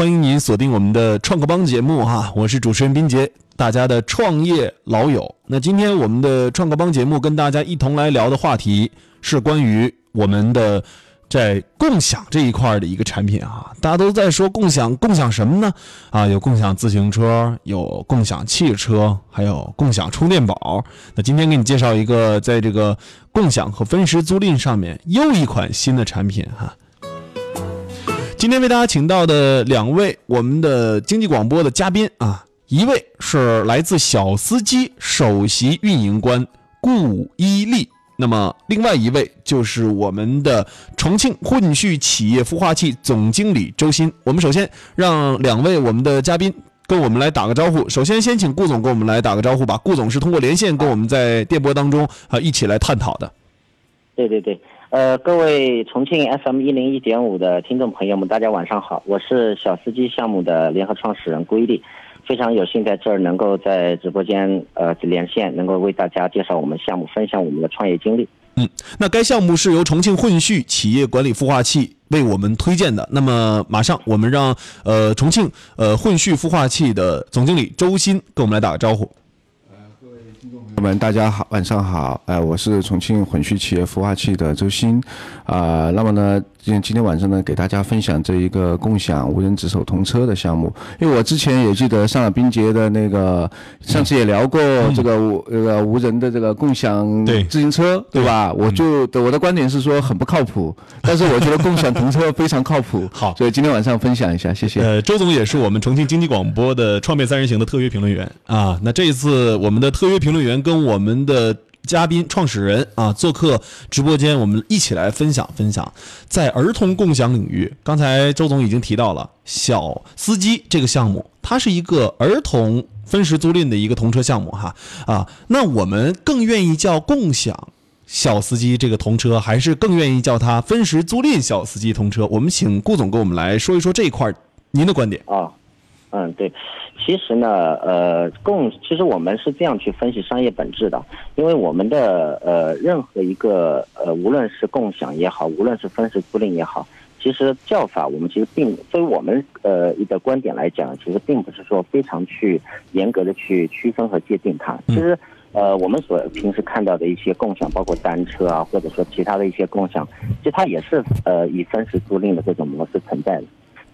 欢迎您锁定我们的创客帮节目哈，我是主持人斌杰，大家的创业老友。那今天我们的创客帮节目跟大家一同来聊的话题是关于我们的在共享这一块的一个产品啊。大家都在说共享，共享什么呢？啊，有共享自行车，有共享汽车，还有共享充电宝。那今天给你介绍一个在这个共享和分时租赁上面又一款新的产品哈。今天为大家请到的两位我们的经济广播的嘉宾啊，一位是来自小司机首席运营官顾一丽，那么另外一位就是我们的重庆混序企业孵化器总经理周鑫。我们首先让两位我们的嘉宾跟我们来打个招呼。首先先请顾总跟我们来打个招呼吧。顾总是通过连线跟我们在电波当中啊一起来探讨的。对对对。呃，各位重庆 FM 一零一点五的听众朋友们，大家晚上好，我是小司机项目的联合创始人郭一力，非常有幸在这儿能够在直播间呃连线，能够为大家介绍我们项目，分享我们的创业经历。嗯，那该项目是由重庆混序企业管理孵化器为我们推荐的。那么马上我们让呃重庆呃混序孵化器的总经理周鑫跟我们来打个招呼。我们，大家好，晚上好。呃，我是重庆混序企业孵化器的周鑫。啊，那么呢，今今天晚上呢，给大家分享这一个共享无人值守童车的项目。因为我之前也记得上了冰杰的那个，上次也聊过这个无这个无人的这个共享自行车，对吧？我就我的观点是说很不靠谱，但是我觉得共享童车非常靠谱。好，所以今天晚上分享一下，谢谢。呃，周总也是我们重庆经济广播的创变三人行的特约评论员啊。那这一次我们的特约评论员跟跟我们的嘉宾、创始人啊，做客直播间，我们一起来分享分享，在儿童共享领域，刚才周总已经提到了小司机这个项目，它是一个儿童分时租赁的一个童车项目哈啊，那我们更愿意叫共享小司机这个童车，还是更愿意叫它分时租赁小司机童车？我们请顾总跟我们来说一说这一块，您的观点啊。嗯，对，其实呢，呃，共其实我们是这样去分析商业本质的，因为我们的呃任何一个呃无论是共享也好，无论是分时租赁也好，其实叫法我们其实并所以我们呃的观点来讲，其实并不是说非常去严格的去区分和界定它。其实呃我们所平时看到的一些共享，包括单车啊，或者说其他的一些共享，其实它也是呃以分时租赁的这种模式存在的。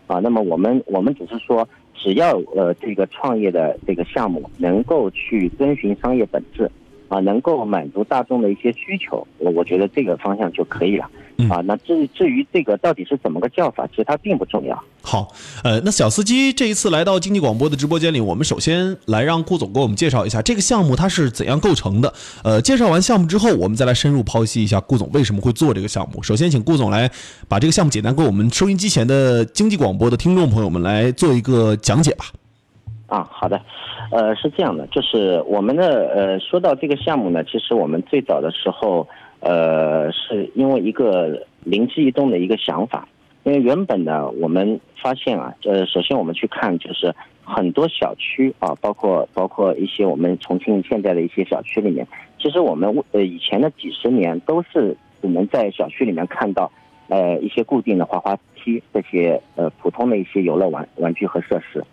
啊，那么我们我们只是说。只要呃这个创业的这个项目能够去遵循商业本质，啊，能够满足大众的一些需求，我我觉得这个方向就可以了。啊，那至至于这个到底是怎么个叫法，其实它并不重要。好，呃，那小司机这一次来到经济广播的直播间里，我们首先来让顾总给我们介绍一下这个项目它是怎样构成的。呃，介绍完项目之后，我们再来深入剖析一下顾总为什么会做这个项目。首先，请顾总来把这个项目简单给我们收音机前的经济广播的听众朋友们来做一个讲解吧。啊，好的，呃，是这样的，就是我们的呃，说到这个项目呢，其实我们最早的时候。呃，是因为一个灵机一动的一个想法，因为原本呢，我们发现啊，呃，首先我们去看，就是很多小区啊，包括包括一些我们重庆现在的一些小区里面，其实我们呃以前的几十年都是只能在小区里面看到，呃，一些固定的滑滑梯这些呃普通的一些游乐玩玩具和设施。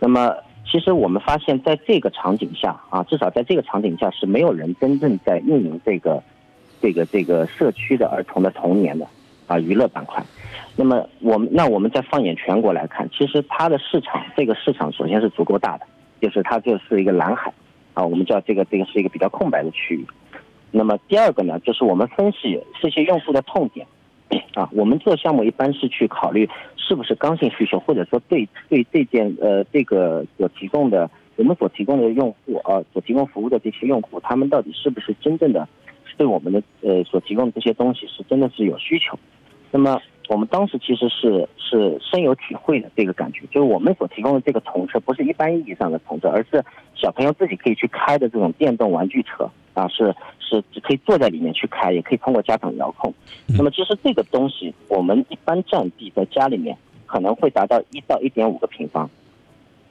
那么，其实我们发现在这个场景下啊，至少在这个场景下是没有人真正在运营这个。这个这个社区的儿童的童年的啊娱乐板块，那么我们那我们再放眼全国来看，其实它的市场这个市场首先是足够大的，就是它就是一个蓝海啊，我们叫这个这个是一个比较空白的区域。那么第二个呢，就是我们分析这些用户的痛点啊，我们做项目一般是去考虑是不是刚性需求，或者说对对这件呃这个所提供的我们所提供的用户啊所提供服务的这些用户，他们到底是不是真正的。对我们的呃所提供的这些东西是真的是有需求，那么我们当时其实是是深有体会的这个感觉，就是我们所提供的这个童车不是一般意义上的童车，而是小朋友自己可以去开的这种电动玩具车啊，是是只可以坐在里面去开，也可以通过家长遥控。那么其实这个东西我们一般占地在家里面可能会达到一到一点五个平方。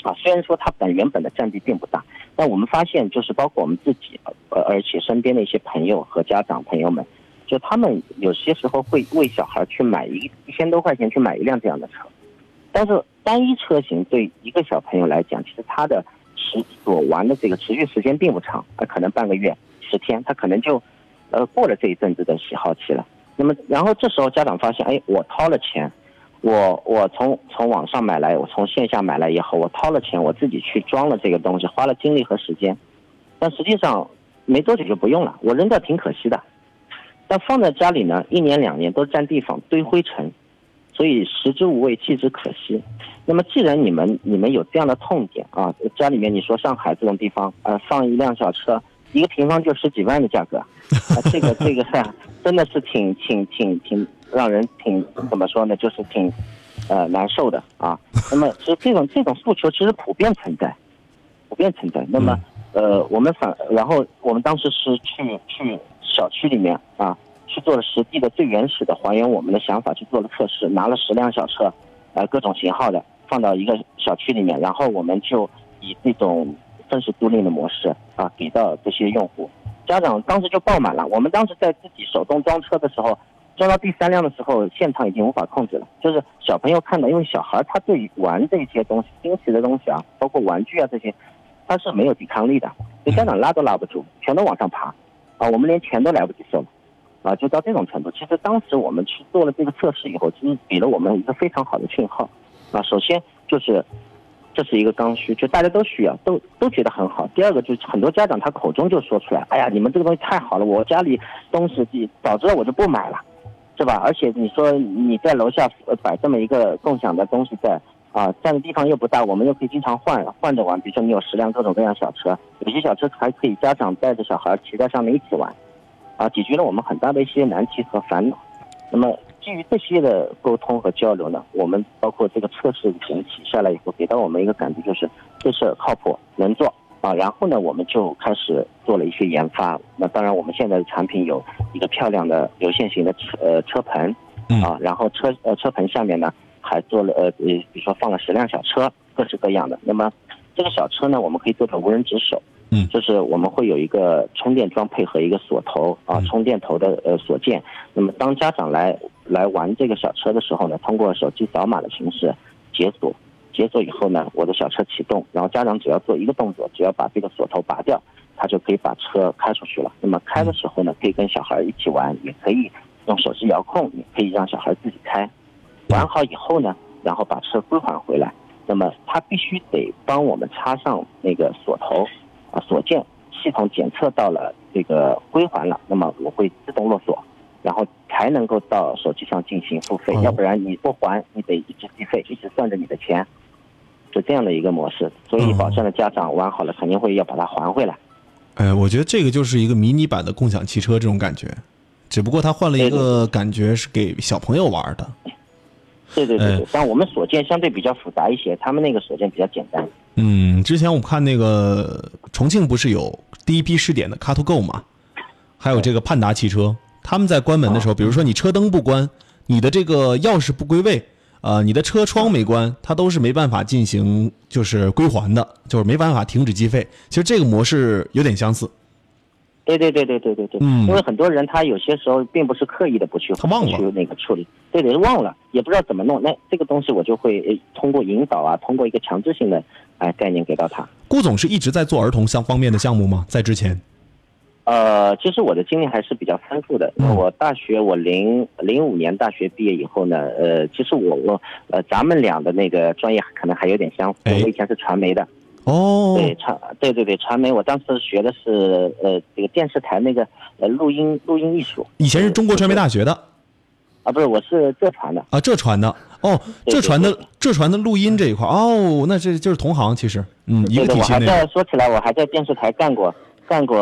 啊，虽然说它本原本的占地并不大，但我们发现就是包括我们自己，呃，而且身边的一些朋友和家长朋友们，就他们有些时候会为小孩去买一一千多块钱去买一辆这样的车，但是单一车型对一个小朋友来讲，其实他的持所玩的这个持续时间并不长，啊，可能半个月、十天，他可能就，呃，过了这一阵子的喜好期了。那么，然后这时候家长发现，哎，我掏了钱，我我从从网上买来，我从线下买来也好，我掏了钱，我自己去装了这个东西，花了精力和时间，但实际上没多久就不用了，我扔掉挺可惜的。但放在家里呢，一年两年都占地方，堆灰尘。所以食之无味，弃之可惜。那么既然你们你们有这样的痛点啊，家里面你说上海这种地方，呃，放一辆小车，一个平方就十几万的价格，啊，这个这个 真的是挺挺挺挺让人挺怎么说呢，就是挺，呃难受的啊。那么其实这种这种诉求其实普遍存在，普遍存在。那么呃，我们反然后我们当时是去去小区里面啊。去做了实地的最原始的还原我们的想法去做了测试，拿了十辆小车，呃各种型号的放到一个小区里面，然后我们就以这种正式租赁的模式啊给到这些用户，家长当时就爆满了。我们当时在自己手动装车的时候，装到第三辆的时候，现场已经无法控制了。就是小朋友看到，因为小孩他对玩这些东西、新奇的东西啊，包括玩具啊这些，他是没有抵抗力的，就家长拉都拉不住，全都往上爬，啊，我们连钱都来不及收。啊，就到这种程度。其实当时我们去做了这个测试以后，其实给了我们一个非常好的信号。啊，首先就是这是一个刚需，就大家都需要，都都觉得很好。第二个就是很多家长他口中就说出来，哎呀，你们这个东西太好了，我家里东西早知道我就不买了，是吧？而且你说你在楼下摆这么一个共享的东西在，啊，占的地方又不大，我们又可以经常换换着玩。比如说你有十辆各种各样小车，有些小车还可以家长带着小孩骑在上面一起玩。啊，解决了我们很大的一些难题和烦恼。那么基于这些的沟通和交流呢，我们包括这个测试整体下来以后，给到我们一个感觉就是这事靠谱，能做啊。然后呢，我们就开始做了一些研发。那当然，我们现在的产品有一个漂亮的流线型的车呃车棚，啊，然后车呃车棚下面呢还做了呃呃，比如说放了十辆小车，各式各样的。那么这个小车呢，我们可以做成无人值守。嗯，就是我们会有一个充电桩配合一个锁头啊，充电头的呃锁件。那么当家长来来玩这个小车的时候呢，通过手机扫码的形式解锁，解锁以后呢，我的小车启动，然后家长只要做一个动作，只要把这个锁头拔掉，他就可以把车开出去了。那么开的时候呢，可以跟小孩一起玩，也可以用手机遥控，也可以让小孩自己开。玩好以后呢，然后把车归还回来。那么它必须得帮我们插上那个锁头。啊，锁键系统检测到了这个归还了，那么我会自动落锁，然后才能够到手机上进行付费，要不然你不还，你得一直计费，一直算着你的钱，是这样的一个模式，所以保证了家长玩好了肯定会要把它还回来。哎，我觉得这个就是一个迷你版的共享汽车这种感觉，只不过他换了一个感觉是给小朋友玩的。对对对对，但我们锁件相对比较复杂一些，他们那个锁件比较简单。嗯，之前我们看那个重庆不是有第一批试点的 Car to Go 嘛，还有这个盼达汽车，他们在关门的时候，比如说你车灯不关，你的这个钥匙不归位，呃，你的车窗没关，它都是没办法进行就是归还的，就是没办法停止计费。其实这个模式有点相似。对对对对对对对，嗯，因为很多人他有些时候并不是刻意的不去他忘了去那个处理，对对，忘了也不知道怎么弄，那这个东西我就会通过引导啊，通过一个强制性的哎概念给到他。顾总是一直在做儿童相方面的项目吗？在之前？呃，其实我的经历还是比较丰富的。我大学我零零五年大学毕业以后呢，呃，其实我我呃咱们俩的那个专业可能还有点相似。我以前是传媒的。哦，对传对对对传媒，我当时学的是呃这个电视台那个呃录音录音艺术。以前是中国传媒大学的，啊不是，我是浙传的啊浙传的哦浙传的浙传的录音这一块哦，那这就是同行其实嗯一个体系我还在说起来，我还在电视台干过干过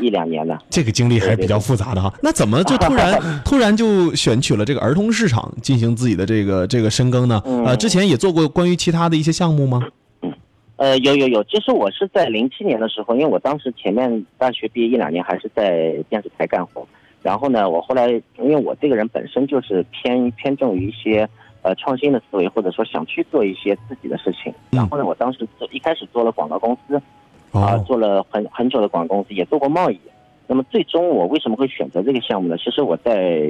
一两年呢。这个经历还是比较复杂的哈。那怎么就突然 突然就选取了这个儿童市场进行自己的这个这个深耕呢？呃，之前也做过关于其他的一些项目吗？呃，有有有，其实我是在零七年的时候，因为我当时前面大学毕业一两年还是在电视台干活，然后呢，我后来因为我这个人本身就是偏偏重于一些呃创新的思维，或者说想去做一些自己的事情，然后呢，我当时做一开始做了广告公司，啊，做了很很久的广告公司，也做过贸易，那么最终我为什么会选择这个项目呢？其实我在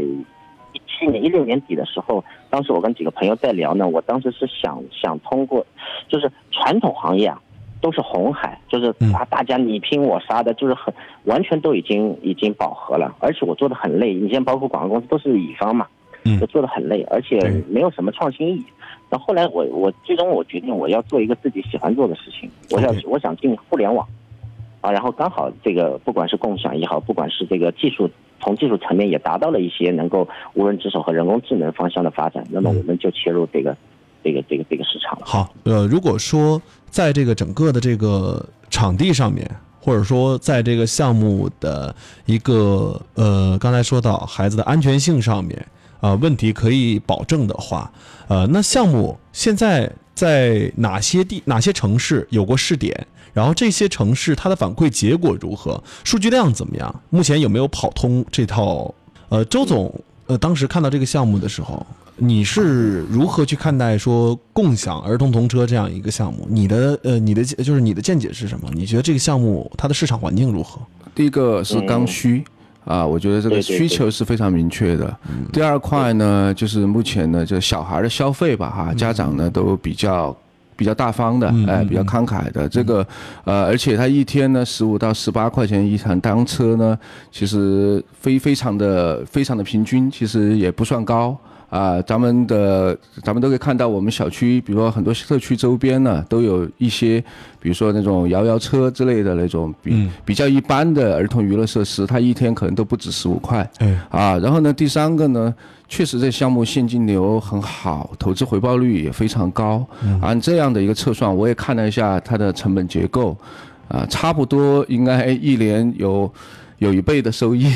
一七年一六年底的时候，当时我跟几个朋友在聊呢，我当时是想想通过，就是传统行业啊，都是红海，就是嗯。啊大家你拼我杀的，就是很完全都已经已经饱和了，而且我做的很累，你像包括广告公司都是乙方嘛，嗯就做的很累，而且没有什么创新意。义。那后来我我最终我决定我要做一个自己喜欢做的事情，我要我想进互联网，啊，然后刚好这个不管是共享也好，不管是这个技术从技术层面也达到了一些能够无人值守和人工智能方向的发展，那么嗯我们就切入这个这个这个这个市场了。好，呃，如果说在这个整个的这个场地上面，或者说在这个项目的一个呃，刚才说到孩子的安全性上面，啊，问题可以保证的话，呃，那项目现在在哪些地、哪些城市有过试点？然后这些城市它的反馈结果如何？数据量怎么样？目前有没有跑通这套？呃，周总，呃，当时看到这个项目的时候，你是如何去看待说共享儿童童车这样一个项目？你的呃，你的就是你的见解是什么？你觉得这个项目它的市场环境如何？第一个是刚需。啊，我觉得这个需求是非常明确的。第二块呢，就是目前呢，就小孩的消费吧，哈，家长呢都比较比较大方的，哎，比较慷慨的。这个，呃，而且他一天呢十五到十八块钱一趟单车呢，其实非非常的非常的平均，其实也不算高。啊，咱们的咱们都可以看到，我们小区，比如说很多社区周边呢，都有一些，比如说那种摇摇车之类的那种比、比较一般的儿童娱乐设施，它一天可能都不止十五块。哎，啊，然后呢，第三个呢，确实这项目现金流很好，投资回报率也非常高。按这样的一个测算，我也看了一下它的成本结构，啊，差不多应该一年有。有一倍的收益，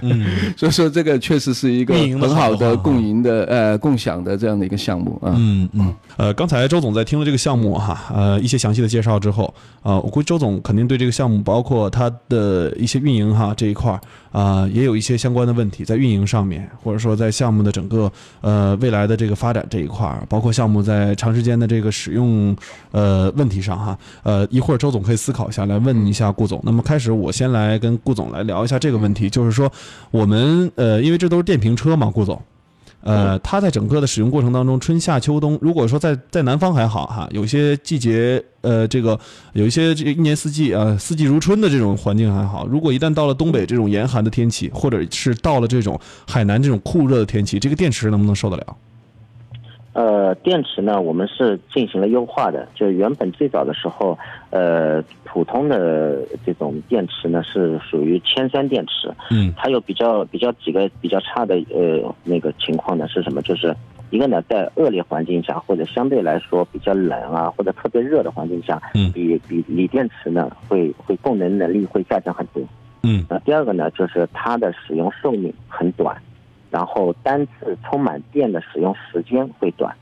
所以说这个确实是一个很好好的共赢的呃共享的这样的一个项目啊。嗯嗯，呃，刚才周总在听了这个项目哈，呃，一些详细的介绍之后，呃，我估计周总肯定对这个项目，包括它的一些运营哈这一块儿，啊、也有一些相关的问题在运营上面，或者说在项目的整个呃未来的这个发展这一块儿，包括项目在长时间的这个使用呃问题上哈，呃，一会儿周总可以思考一下来问一下顾总。那么开始我先来跟顾总来聊一下这个问题，就是说我们呃，因为这都是电瓶车嘛，顾总。呃，它在整个的使用过程当中，春夏秋冬，如果说在在南方还好哈，有些季节，呃，这个有一些这一年四季啊、呃四季如春的这种环境还好。如果一旦到了东北这种严寒的天气，或者是到了这种海南这种酷热的天气，这个电池能不能受得了？呃，电池呢，我们是进行了优化的。就原本最早的时候，呃，普通的这种电池呢是属于铅酸电池，嗯它有比较比较几个比较差的呃那个情况呢是什么？就是一个呢，在恶劣环境下或者相对来说比较冷啊或者特别热的环境下，嗯比比锂电池呢会会供能能力会下降很多。嗯那第二个呢，就是它的使用寿命很短，然后单次充满电的使用时间会短，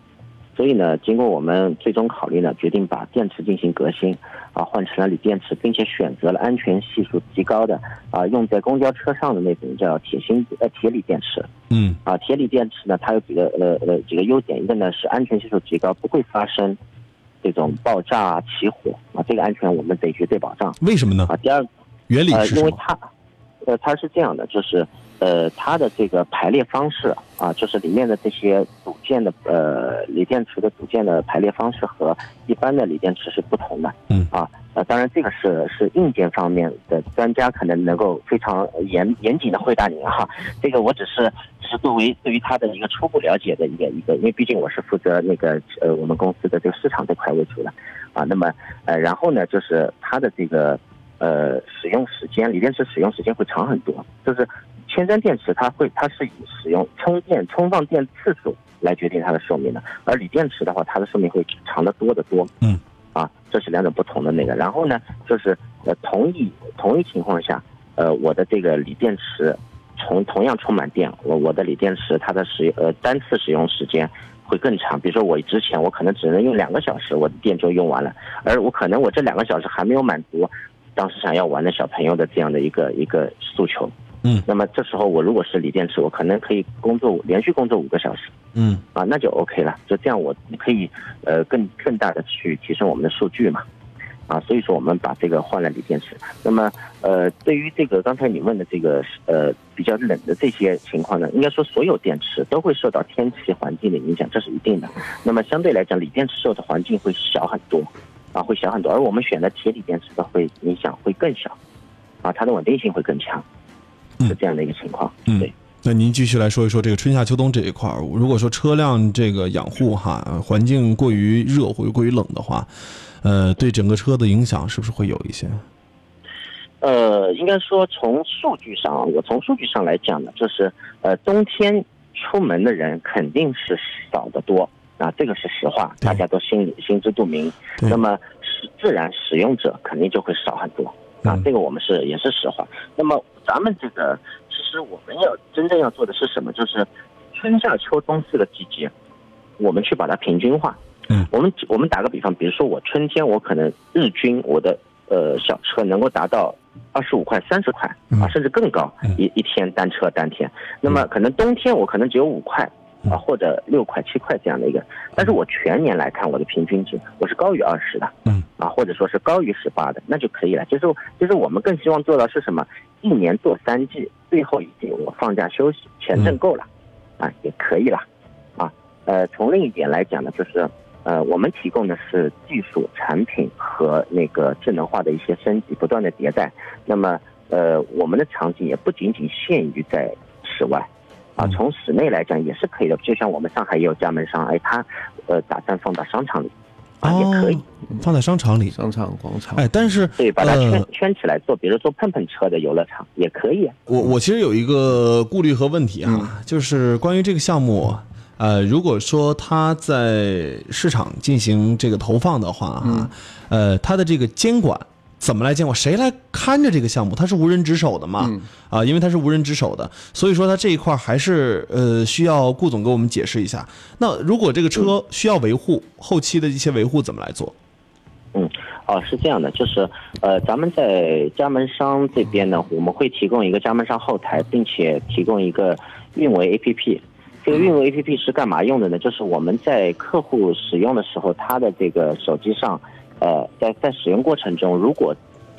所以呢，经过我们最终考虑呢，决定把电池进行革新，啊，换成了锂电池，并且选择了安全系数极高的啊，用在公交车上的那种叫铁芯呃铁锂电池。嗯啊，铁锂电池呢，它有几个呃呃几个优点，一个呢是安全系数极高，不会发生这种爆炸啊、起火啊，这个安全我们得绝对保障为什么呢？啊。第二个。原理呃，是什么？因为它，呃，它是这样的，就是呃，它的这个排列方式啊，就是里面的这些组件的呃锂电池的组件的排列方式和一般的锂电池是不同的。嗯啊，呃，当然这个是是硬件方面的专家可能能够非常严严谨的回答您哈，这个我只是只是作为对于它的一个初步了解的一个一个，因为毕竟我是负责那个呃我们公司的这个市场这块为主的啊，那么呃然后呢就是它的这个。呃，使用时间，锂电池使用时间会长很多。就是铅酸电池，它会它是以使用充电充放电次数来决定它的寿命的，而锂电池的话，它的寿命会长得多得多。嗯，啊，这是两种不同的那个。然后呢，就是呃，同一同一情况下，呃，我的这个锂电池从同样充满电，我我的锂电池它的使呃单次使用时间。会更长，比如说我之前我可能只能用两个小时，我的电就用完了，而我可能我这两个小时还没有满足当时想要玩的小朋友的这样的一个一个诉求。嗯，那么这时候我如果是锂电池，我可能可以工作连续工作五个小时嗯啊，那就 OK 了。就这样我可以呃更更大的去提升我们的数据嘛。啊，所以说我们把这个换了锂电池。那么，呃，对于这个刚才你问的这个呃比较冷的这些情况呢，应该说所有电池都会受到天气环境的影响，这是一定的。那么相对来讲，锂电池受的环境会小很多，啊，会小很多。而我们选的铁锂电池的会影响会更小，啊，它的稳定性会更强，是这样的一个情况。嗯对。那您继续来说一说这个春夏秋冬这一块儿。如果说车辆这个养护哈，环境过于热或者过于冷的话，呃，对整个车的影响是不是会有一些？呃，应该说从数据上，我从数据上来讲呢，就是呃，冬天出门的人肯定是少得多啊，这个是实话，大家都心里心知肚明。那么使自然使用者肯定就会少很多啊嗯，这个我们是也是实话。那么咱们这个其实我们要真正要做的是什么？就是春夏秋冬四个季节，我们去把它平均化。嗯我们我们打个比方，比如说我春天我可能日均我的呃小车能够达到二十五块、三十块嗯啊，甚至更高嗯一一天单车单天。那么可能冬天我可能只有五块嗯啊，或者六块、七块这样的一个，但是我全年来看我的平均值我是高于二十的，嗯啊，或者说是高于十八的，那就可以了。就是就是我们更希望做到是什么？一年做三季，最后一季我放假休息，钱挣够了，啊，也可以了，啊，呃，从另一点来讲呢，就是。呃，我们提供的是技术产品和那个智能化的一些升级，不断的迭代。那么，呃，我们的场景也不仅仅限于在室外，啊，嗯从室内来讲也是可以的。就像我们上海也有加盟商，哎，他呃打算放到商场里，啊，也可以，哦，放在商场里。商场、广场。哎，但是对，把它圈、呃，圈起来做，比如说碰碰车的游乐场也可以。啊我我其实有一个顾虑和问题哈，就是关于这个项目，呃，如果说它在市场进行这个投放的话哈，呃，它的这个监管怎么来监管？谁来看着这个项目？它是无人值守的嘛？啊，因为它是无人值守的，所以说它这一块还是呃需要顾总给我们解释一下。那如果这个车需要维护，后期的一些维护怎么来做？嗯，哦，是这样的，就是呃，咱们在加盟商这边呢，我们会提供一个加盟商后台，并且提供一个运维 APP。这个运维 APP 是干嘛用的呢？就是我们在客户使用的时候，他的这个手机上，呃，在在使用过程中，如果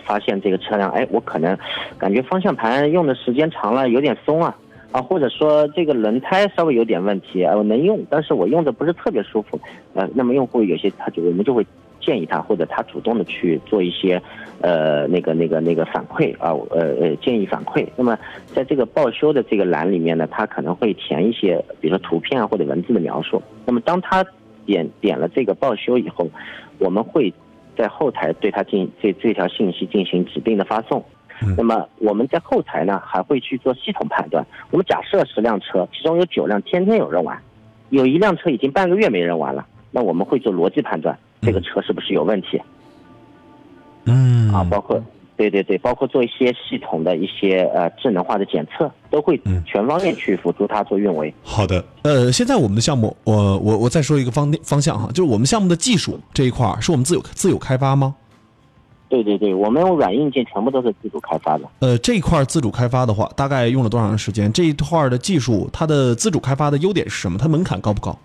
发现这个车辆，哎，我可能感觉方向盘用的时间长了，有点松啊。啊，或者说这个轮胎稍微有点问题，啊，我能用，但是我用的不是特别舒服，呃，那么用户有些他就我们就会建议他，或者他主动的去做一些，呃，那个那个那个反馈啊，呃呃建议反馈。那么在这个报修的这个栏里面呢，他可能会填一些，比如说图片啊或者文字的描述。那么当他点点了这个报修以后，我们会在后台对他进这这条信息进行指定的发送。那么我们在后台呢还会去做系统判断。我们假设十辆车，其中有九辆天天有人玩，有一辆车已经半个月没人玩了，那我们会做逻辑判断，这个车是不是有问题嗯啊？包括对对对，包括做一些系统的一些呃智能化的检测，都会嗯全方面去辅助它做运维。好的，呃，现在我们的项目，我我我再说一个方方向哈，就是我们项目的技术这一块儿是我们自有自有开发吗？对对对，我们软硬件全部都是自主开发的。呃，这一块儿自主开发的话，大概用了多长时间？这一块儿的技术，它的自主开发的优点是什么？它门槛高不高？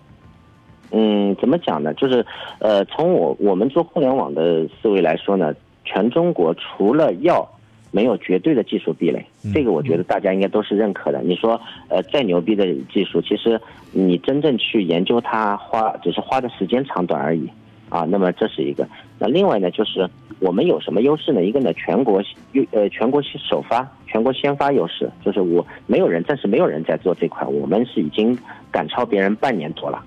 嗯，怎么讲呢？就是，呃，从我我们做互联网的思维来说呢，全中国除了药，没有绝对的技术壁垒，这个我觉得大家应该都是认可的。你说，呃，再牛逼的技术，其实你真正去研究它，花只是花的时间长短而已，啊，那么这是一个。那另外呢，就是我们有什么优势呢？一个呢，全国优呃全国首发，全国先发优势，就是我没有人，暂时没有人在做这块，我们是已经赶超别人半年多了。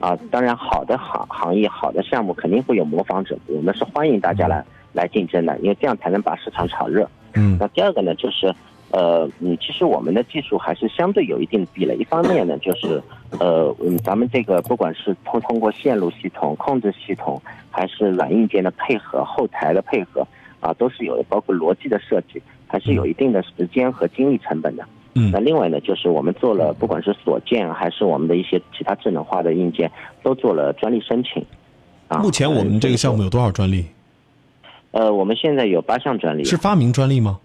啊，当然，好的行行业、好的项目肯定会有模仿者，我们是欢迎大家来来竞争的，因为这样才能把市场炒热。嗯那第二个呢，就是，呃，嗯，其实我们的技术还是相对有一定的壁垒。一方面呢，就是，呃，嗯，咱们这个不管是通通过线路系统、控制系统，还是软硬件的配合、后台的配合，啊，都是有包括逻辑的设计，还是有一定的时间和精力成本的。嗯那另外呢，就是我们做了，不管是锁件还是我们的一些其他智能化的硬件，都做了专利申请。啊，目前我们这个项目呃有多少专利？呃，我们现在有八项专利。是发明专利吗？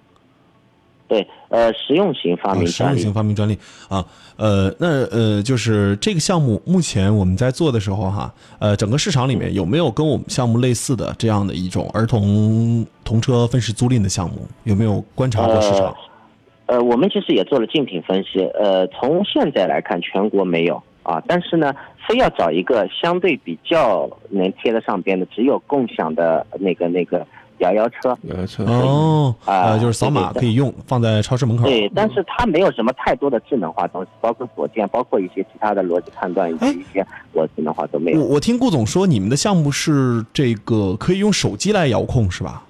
对，呃，实用型发明专利。实用型发明专利啊，呃，那呃，就是这个项目目前我们在做的时候哈，呃，整个市场里面有没有跟我们项目类似的这样的一种儿童童车分时租赁的项目？有没有观察过市场？呃，我们其实也做了竞品分析，呃，从现在来看，全国没有啊，但是呢，非要找一个相对比较能贴得上边的，只有共享的那个那个。摇摇车，摇摇车哦，啊，就是扫码可以用，放在超市门口。对，但是它没有什么太多的智能化东西，包括锁键，包括一些其他的逻辑判断以及一些我智能化都没有。我我听顾总说，你们的项目是这个可以用手机来遥控，是吧？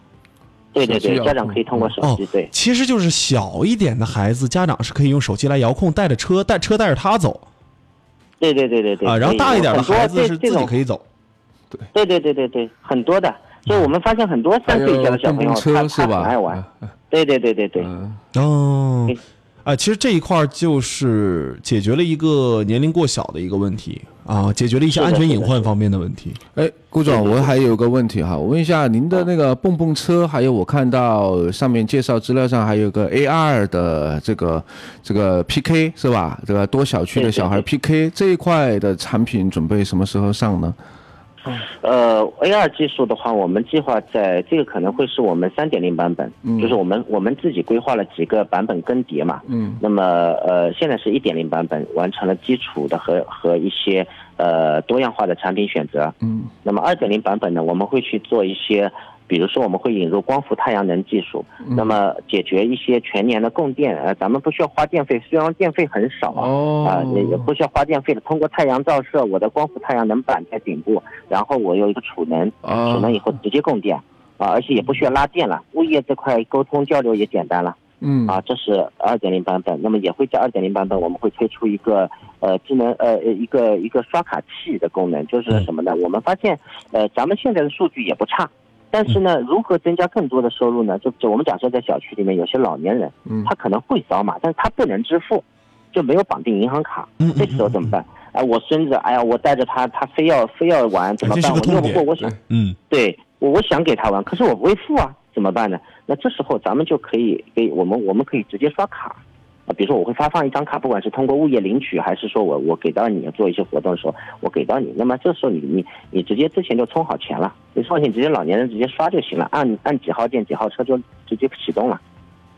对对对，家长可以通过手机。对，其实就是小一点的孩子，家长是可以用手机来遥控，带着车带车带着他走。对对对对对。啊，然后大一点的孩子是自己可以走。对对对对对，很多的。就我们发现很多三岁以下的小朋友，他他很爱玩。对对对对对。哦，啊，其实这一块就是解决了一个年龄过小的一个问题啊，解决了一些安全隐患方面的问题。哎，顾总，我还有个问题哈，我问一下您的那个蹦蹦车，还有我看到上面介绍资料上还有个 AR 的这个这个 PK 是吧？这个多小区的小孩 PK 这一块的产品准备什么时候上呢？呃，AR 技术的话，我们计划在这个可能会是我们三点零版本，就是我们我们自己规划了几个版本更迭嘛。嗯。那么呃，现在是一点零版本，完成了基础的和和一些呃多样化的产品选择。嗯。那么二点零版本呢，我们会去做一些。比如说，我们会引入光伏太阳能技术，那么解决一些全年的供电，呃，咱们不需要花电费，虽然电费很少啊，啊，也也不需要花电费的。通过太阳照射，我的光伏太阳能板在顶部，然后我有一个储能，储能以后直接供电，啊，而且也不需要拉电了。物业这块沟通交流也简单了，嗯，啊，这是二点零版本。那么也会在二点零版本，我们会推出一个呃智能呃一个一个刷卡器的功能，就是什么呢？我们发现，呃，咱们现在的数据也不差。但是呢，如何增加更多的收入呢？就就我们假设在小区里面有些老年人，他可能会扫码，但是他不能支付，就没有绑定银行卡。这时候怎么办？哎，我孙子，哎呀，我带着他，他非要非要玩，怎么办？我拗不过，我想，嗯，对我我想给他玩，可是我不会付啊，怎么办呢？那这时候咱们就可以给我们，我们可以直接刷卡。啊，比如说我会发放一张卡，不管是通过物业领取，还是说我我给到你做一些活动的时候，我给到你，那么这时候你你你直接之前就充好钱了，你放心，直接老年人直接刷就行了，按按几号键几号车就直接启动了，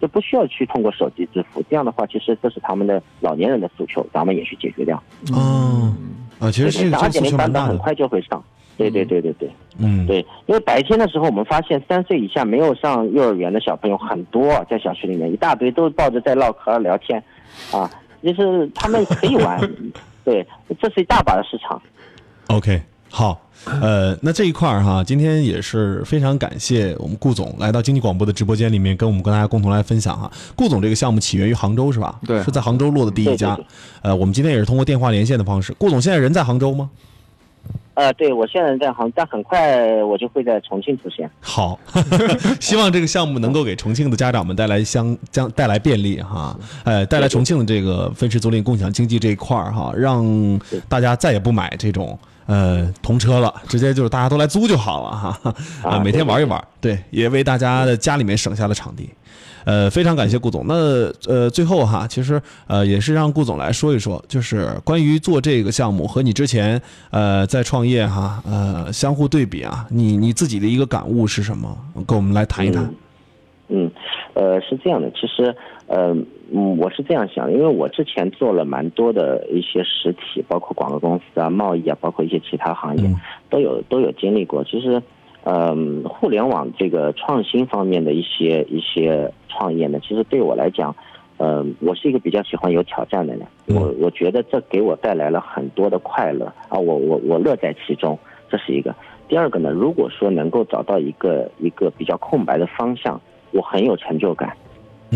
就不需要去通过手机支付。这样的话，其实这是他们的老年人的诉求，咱们也去解决掉。嗯，啊，其实这个二点零版本很快就会上。对对对对对，嗯，对，因为白天的时候，我们发现三岁以下没有上幼儿园的小朋友很多，在小区里面一大堆都抱着在唠嗑聊天，啊，就是他们可以玩，对，这是一大把的市场。OK，好，呃，那这一块儿哈，今天也是非常感谢我们顾总来到经济广播的直播间里面，跟我们跟大家共同来分享哈。顾总这个项目起源于杭州是吧？对，是在杭州落的第一家。呃，我们今天也是通过电话连线的方式。顾总现在人在杭州吗？呃，对，我现在在杭，但很快我就会在重庆出现。好，希望这个项目能够给重庆的家长们带来相将带来便利哈，呃，带来重庆的这个分时租赁共享经济这一块儿哈，让大家再也不买这种呃童车了，直接就是大家都来租就好了哈，啊，每天玩一玩，对，也为大家的家里面省下了场地。呃，非常感谢顾总。那呃，最后哈，其实呃，也是让顾总来说一说，就是关于做这个项目和你之前呃在创业哈呃相互对比啊，你你自己的一个感悟是什么？跟我们来谈一谈。嗯，呃，是这样的，其实呃，嗯，我是这样想，因为我之前做了蛮多的一些实体，包括广告公司啊、贸易啊，包括一些其他行业，都有都有经历过。其实。嗯，互联网这个创新方面的一些一些创业呢，其实对我来讲，嗯，我是一个比较喜欢有挑战的人。我我觉得这给我带来了很多的快乐啊，我我我乐在其中，这是一个。第二个呢，如果说能够找到一个一个比较空白的方向，我很有成就感，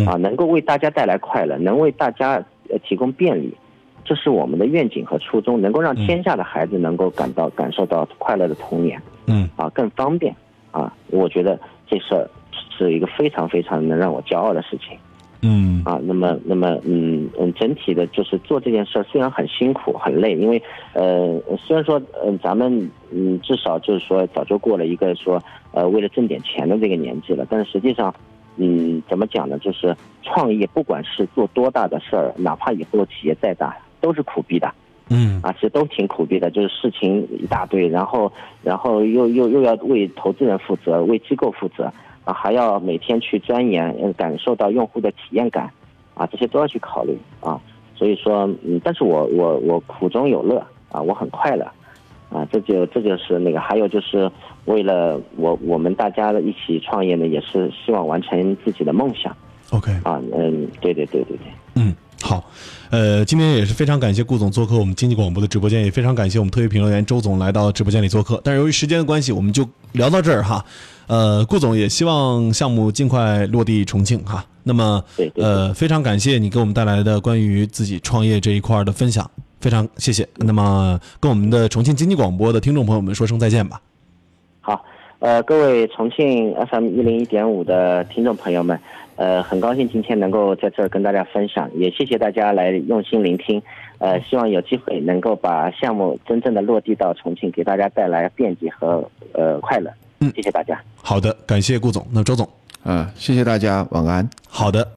啊，能够为大家带来快乐，能为大家呃提供便利，这是我们的愿景和初衷，能够让天下的孩子能够感到感受到快乐的童年。嗯啊，更方便啊，我觉得这事儿是一个非常非常能让我骄傲的事情。嗯啊，那么那么嗯嗯，整体的就是做这件事儿虽然很辛苦很累，因为呃虽然说嗯咱们嗯至少就是说早就过了一个说呃为了挣点钱的这个年纪了，但是实际上嗯，怎么讲呢？就是创业，不管是做多大的事儿，哪怕以后企业再大，都是苦逼的。嗯啊，其实都挺苦逼的，就是事情一大堆，然后然后又又又要为投资人负责，为机构负责啊，还要每天去钻研，呃感受到用户的体验感，啊，这些都要去考虑啊。所以说，嗯，但是我我我苦中有乐啊，我很快乐啊，这就这就是那个，还有就是为了我我们大家一起创业呢，也是希望完成自己的梦想，OK，啊，嗯，对对对对对。嗯，好，呃，今天也是非常感谢顾总做客我们经济广播的直播间，也非常感谢我们特约评论员周总来到直播间里做客。但是由于时间的关系，我们就聊到这儿哈。呃，顾总也希望项目尽快落地重庆哈。那么呃，非常感谢你给我们带来的关于自己创业这一块儿的分享，非常谢谢。那么跟我们的重庆经济广播的听众朋友们说声再见吧。好，呃，各位重庆 FM 一零一点五的听众朋友们，呃，很高兴今天能够在这儿跟大家分享，也谢谢大家来用心聆听，呃，希望有机会能够把项目真正的落地到重庆，给大家带来便捷和呃快乐。嗯谢谢大家。好的，感谢顾总。那周总，啊，谢谢大家，晚安。好的。